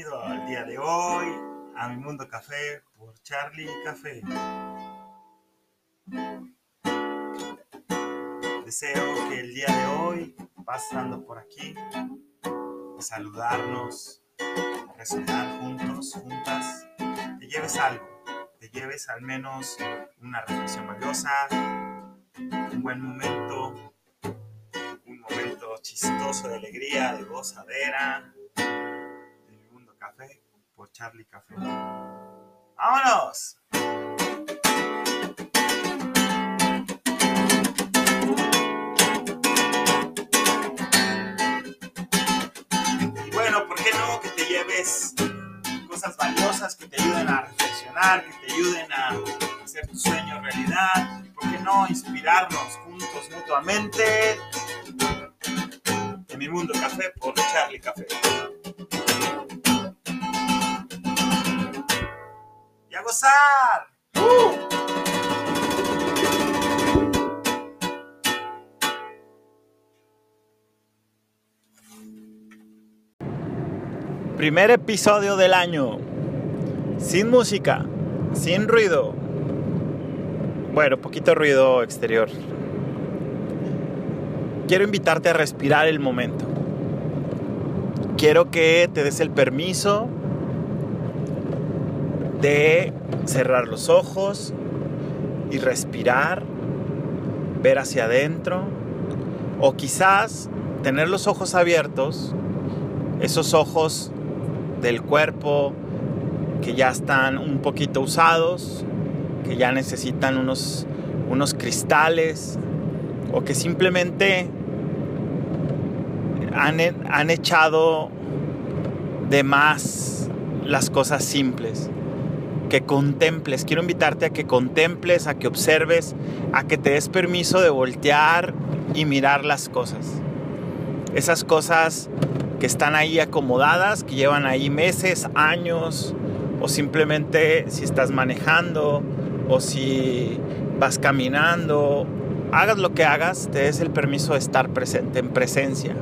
bienvenido al día de hoy a mi mundo café por Charlie Café. Deseo que el día de hoy, pasando por aquí, saludarnos, resonar juntos, juntas, te lleves algo, te lleves al menos una reflexión valiosa, un buen momento, un momento chistoso de alegría, de gozadera, por Charlie Café. ¡Vámonos! Y bueno, ¿por qué no que te lleves cosas valiosas que te ayuden a reflexionar, que te ayuden a hacer tus sueños realidad? ¿Por qué no inspirarnos juntos mutuamente? En mi mundo café por Charlie Café. Gozar! Primer episodio del año. Sin música, sin ruido. Bueno, poquito ruido exterior. Quiero invitarte a respirar el momento. Quiero que te des el permiso de cerrar los ojos y respirar, ver hacia adentro o quizás tener los ojos abiertos, esos ojos del cuerpo que ya están un poquito usados, que ya necesitan unos, unos cristales o que simplemente han, han echado de más las cosas simples. Que contemples, quiero invitarte a que contemples, a que observes, a que te des permiso de voltear y mirar las cosas. Esas cosas que están ahí acomodadas, que llevan ahí meses, años, o simplemente si estás manejando, o si vas caminando, hagas lo que hagas, te des el permiso de estar presente, en presencia.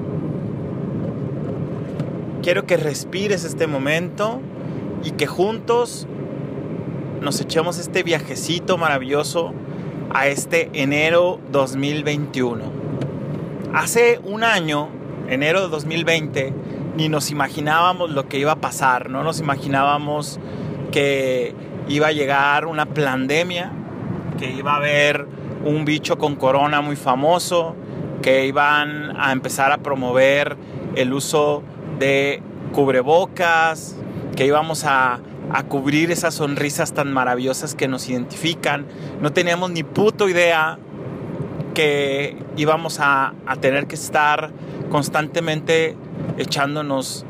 Quiero que respires este momento y que juntos nos echemos este viajecito maravilloso a este enero 2021. Hace un año enero de 2020 ni nos imaginábamos lo que iba a pasar, no nos imaginábamos que iba a llegar una pandemia, que iba a haber un bicho con corona muy famoso, que iban a empezar a promover el uso de cubrebocas, que íbamos a, a cubrir esas sonrisas tan maravillosas que nos identifican. No teníamos ni puto idea que íbamos a, a tener que estar constantemente echándonos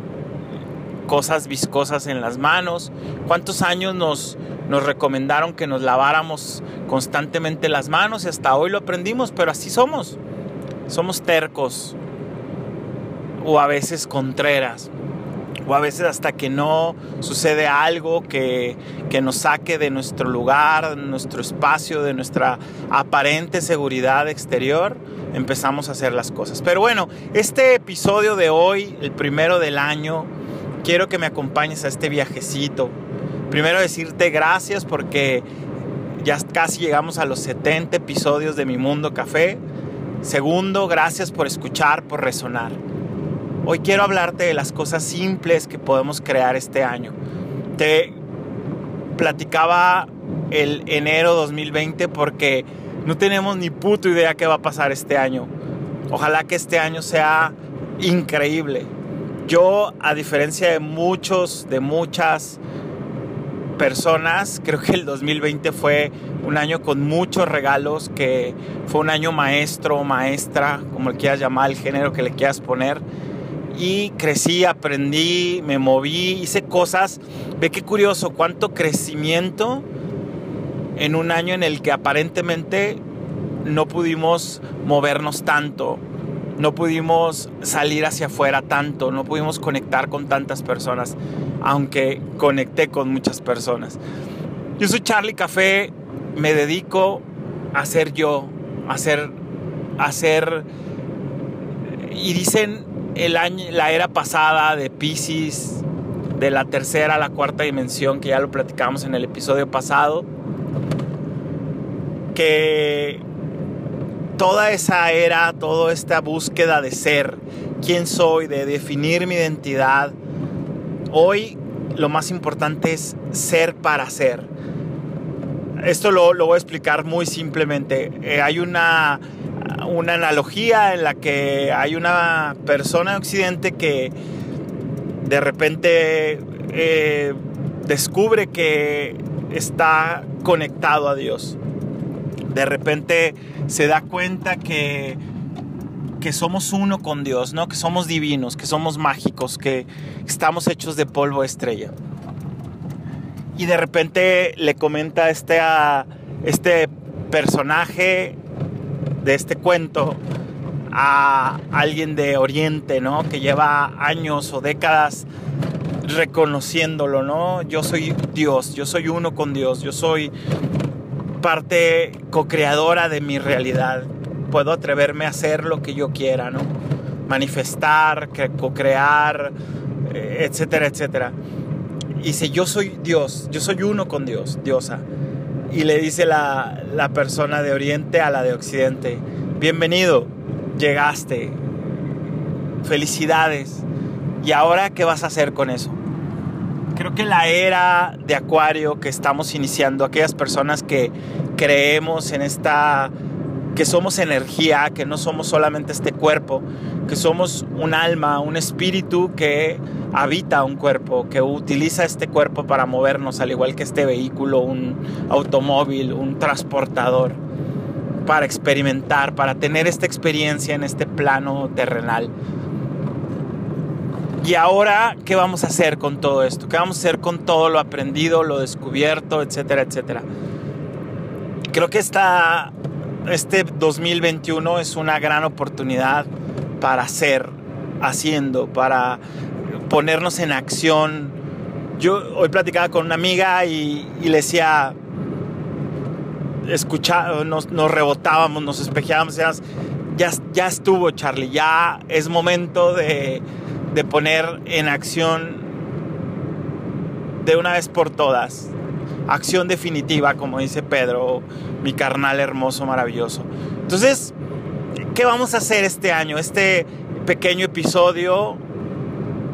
cosas viscosas en las manos. ¿Cuántos años nos, nos recomendaron que nos laváramos constantemente las manos? Y hasta hoy lo aprendimos, pero así somos. Somos tercos o a veces contreras o a veces hasta que no sucede algo que, que, nos saque de nuestro lugar, de nuestro espacio, de nuestra aparente seguridad exterior, empezamos a hacer las cosas. Pero bueno, este episodio de hoy, el primero del año, quiero que me acompañes a este viajecito. Primero decirte gracias porque ya casi llegamos a los 70 episodios de Mi Mundo Café. Segundo, gracias por escuchar, por resonar. Hoy quiero hablarte de las cosas simples que podemos crear este año. Te platicaba el enero 2020 porque no tenemos ni puta idea qué va a pasar este año. Ojalá que este año sea increíble. Yo, a diferencia de muchos, de muchas personas, creo que el 2020 fue un año con muchos regalos, que fue un año maestro, maestra, como le quieras llamar, el género que le quieras poner y crecí, aprendí, me moví, hice cosas. Ve qué curioso, cuánto crecimiento en un año en el que aparentemente no pudimos movernos tanto, no pudimos salir hacia afuera tanto, no pudimos conectar con tantas personas, aunque conecté con muchas personas. Yo soy Charlie Café, me dedico a ser yo, a ser, y dicen el año, la era pasada de Pisces, de la tercera a la cuarta dimensión, que ya lo platicamos en el episodio pasado, que toda esa era, toda esta búsqueda de ser, quién soy, de definir mi identidad, hoy lo más importante es ser para ser. Esto lo, voy a explicar muy simplemente. Eh, hay una, una analogía en la que hay una persona en Occidente que de repente eh, descubre que está conectado a Dios. De repente se da cuenta que, que somos uno con Dios, ¿no? que somos divinos, que somos mágicos, que estamos hechos de polvo estrella. Y de repente le comenta este, este personaje de este cuento a alguien de Oriente, ¿no? Que lleva años o décadas reconociéndolo, ¿no? Yo soy Dios, yo soy uno con Dios, yo soy parte co-creadora de mi realidad. Puedo atreverme a hacer lo que yo quiera, ¿no? Manifestar, co-crear, eh, etcétera, etcétera. Y dice, yo soy Dios, yo soy uno con Dios, diosa. Y le dice la, la persona de Oriente a la de Occidente, bienvenido, llegaste, felicidades. ¿Y ahora qué vas a hacer con eso? Creo que la era de Acuario que estamos iniciando, aquellas personas que creemos en esta, que somos energía, que no somos solamente este cuerpo, que somos un alma, un espíritu que habita un cuerpo, que utiliza este cuerpo para movernos, al igual que este vehículo, un automóvil, un transportador para experimentar, para tener esta experiencia en este plano terrenal. Y ahora, ¿qué vamos a hacer con todo esto? ¿Qué vamos a hacer con todo lo aprendido, lo descubierto, etcétera, etcétera? Creo que esta, este 2021 es una gran oportunidad para hacer, haciendo, para ponernos en acción. Yo hoy platicaba con una amiga y, le decía, escuchaba, nos, rebotábamos, nos espejeábamos, ya, ya estuvo Charlie, ya es momento de poner en acción de una vez por todas, acción definitiva, como dice Pedro, mi carnal hermoso, maravilloso. Entonces, ¿qué vamos a hacer este año? Este pequeño episodio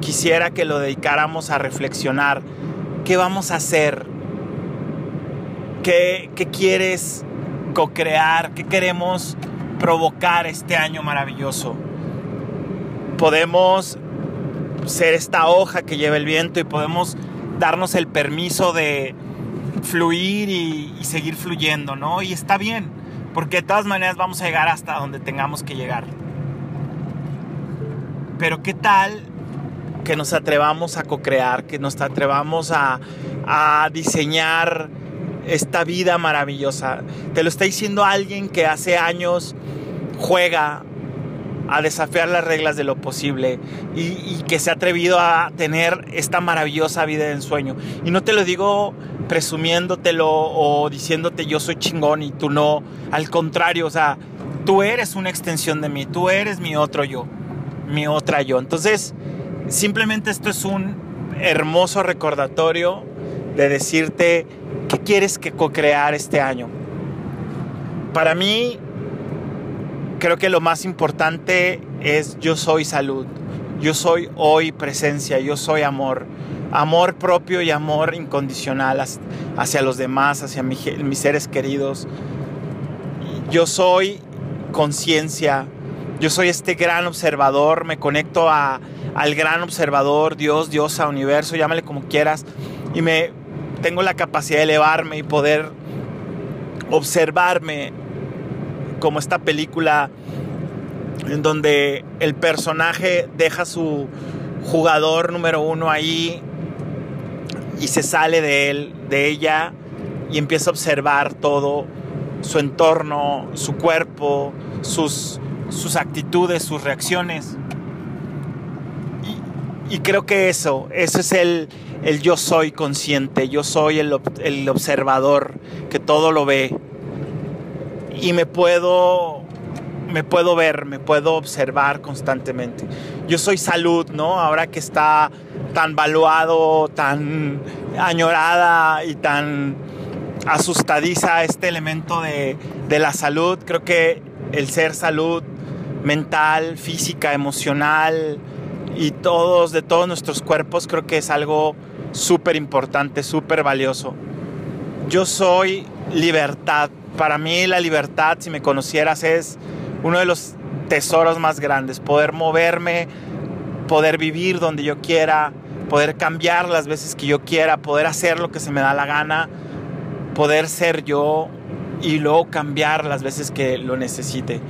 quisiera que lo dedicáramos a reflexionar. ¿Qué vamos a hacer ¿Qué, quieres co-crear? ¿Qué queremos provocar este año maravilloso? Podemos ser esta hoja que lleva el viento y podemos darnos el permiso de fluir y, y, seguir fluyendo, ¿no? Y está bien, porque de todas maneras vamos a llegar hasta donde tengamos que llegar. Pero ¿qué tal que nos atrevamos a co-crear, que nos atrevamos a, diseñar esta vida maravillosa. Te lo está diciendo alguien que hace años juega a desafiar las reglas de lo posible y, que se ha atrevido a tener esta maravillosa vida de ensueño. Y no te lo digo presumiéndotelo o diciéndote yo soy chingón y tú no. Al contrario, o sea, tú eres una extensión de mí, tú eres mi otro yo, mi otra yo. Entonces, simplemente esto es un hermoso recordatorio de decirte qué quieres que co-crear este año. Para mí, creo que lo más importante es yo soy salud, yo soy hoy presencia, yo soy amor, amor propio y amor incondicional hacia los demás, hacia mis seres queridos. Yo soy conciencia, yo soy este gran observador, me conecto a, al gran observador, Dios, Diosa, universo, llámale como quieras, y me, tengo la capacidad de elevarme y poder observarme como esta película en donde el personaje deja su jugador número uno ahí y se sale de él, de ella y empieza a observar todo su entorno, su cuerpo, sus, sus actitudes, sus reacciones. Y, creo que eso, eso es el, el yo soy consciente, yo soy el, observador que todo lo ve y me puedo me puedo ver, me puedo observar constantemente. Yo soy salud, ¿no? Ahora que está tan valuado, tan añorada y tan asustadiza este elemento de, de la salud, creo que el ser salud mental, física, emocional y todos, de todos nuestros cuerpos, creo que es algo súper importante, súper valioso. Yo soy libertad. Para mí la libertad, si me conocieras, es uno de los tesoros más grandes. Poder moverme, poder vivir donde yo quiera, poder cambiar las veces que yo quiera, poder hacer lo que se me da la gana, poder ser yo y luego cambiar las veces que lo necesite.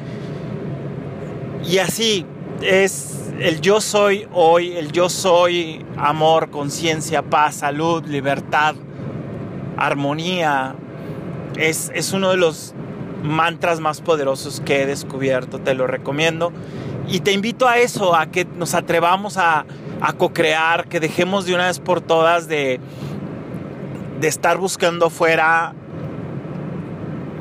Y así es el yo soy hoy, el yo soy amor, conciencia, paz, salud, libertad, armonía. Es, es uno de los mantras más poderosos que he descubierto, te lo recomiendo. Y te invito a eso, a que nos atrevamos a, a co-crear, que dejemos de una vez por todas de, de estar buscando fuera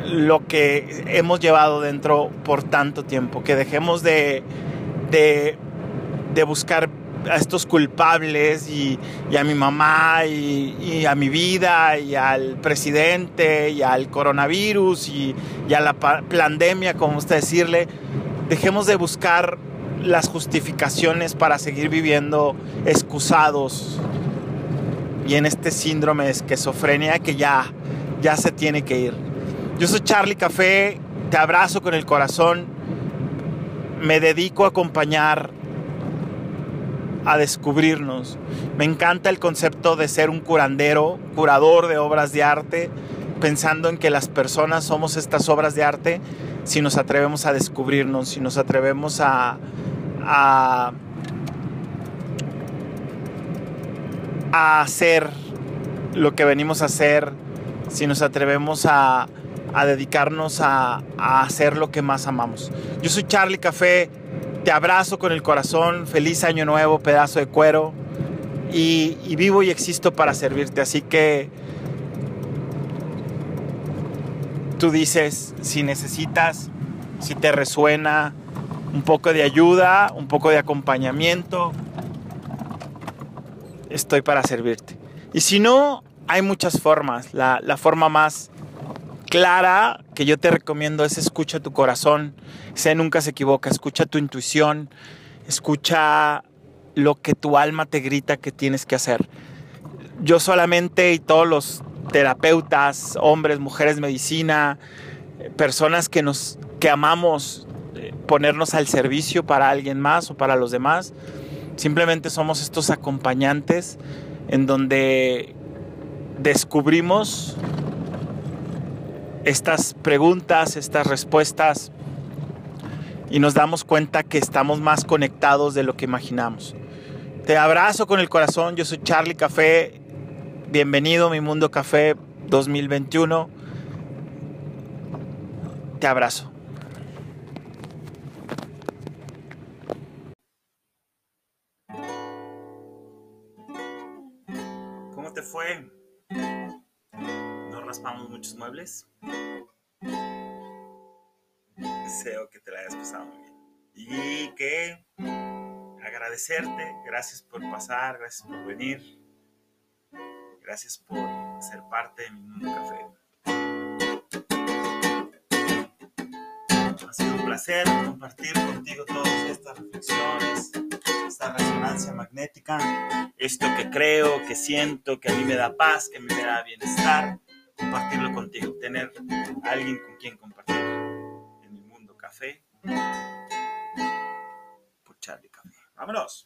lo que hemos llevado dentro por tanto tiempo, que dejemos de, de, de buscar a estos culpables y, a mi mamá y, a mi vida y al presidente y al coronavirus y, a la pandemia, como usted decirle, dejemos de buscar las justificaciones para seguir viviendo excusados. Y en este síndrome de esquizofrenia que ya, ya se tiene que ir. Yo soy Charlie Café, te abrazo con el corazón, me dedico a acompañar, a descubrirnos. Me encanta el concepto de ser un curandero, curador de obras de arte, pensando en que las personas somos estas obras de arte si nos atrevemos a descubrirnos, si nos atrevemos a, a, a hacer lo que venimos a hacer, si nos atrevemos a, a dedicarnos a, a, hacer lo que más amamos. Yo soy Charlie Café, te abrazo con el corazón, feliz año nuevo, pedazo de cuero, y, vivo y existo para servirte, así que tú dices si necesitas, si te resuena un poco de ayuda, un poco de acompañamiento, estoy para servirte. Y si no, hay muchas formas. La forma más clara que yo te recomiendo es escucha tu corazón. Sé nunca se equivoca. Escucha tu intuición. Escucha lo que tu alma te grita que tienes que hacer. Yo solamente y todos los terapeutas, hombres, mujeres, medicina, personas que nos que amamos eh, ponernos al servicio para alguien más o para los demás. Simplemente somos estos acompañantes en donde descubrimos estas preguntas, estas respuestas y nos damos cuenta que estamos más conectados de lo que imaginamos. Te abrazo con el corazón, yo soy Charlie Café, bienvenido a mi Mundo Café 2021, te abrazo. ¿Cómo te fue? raspamos muchos muebles. Deseo que te la hayas pasado muy bien. Y que agradecerte, gracias por pasar, gracias por venir, gracias por ser parte de mi mundo café. Ha sido un placer compartir contigo todas estas reflexiones, esta resonancia magnética, esto que creo, que siento, que a mí me da paz, que a mí me da bienestar compartirlo contigo, tener alguien con quien compartir café por Charlie Café. ¡Vámonos!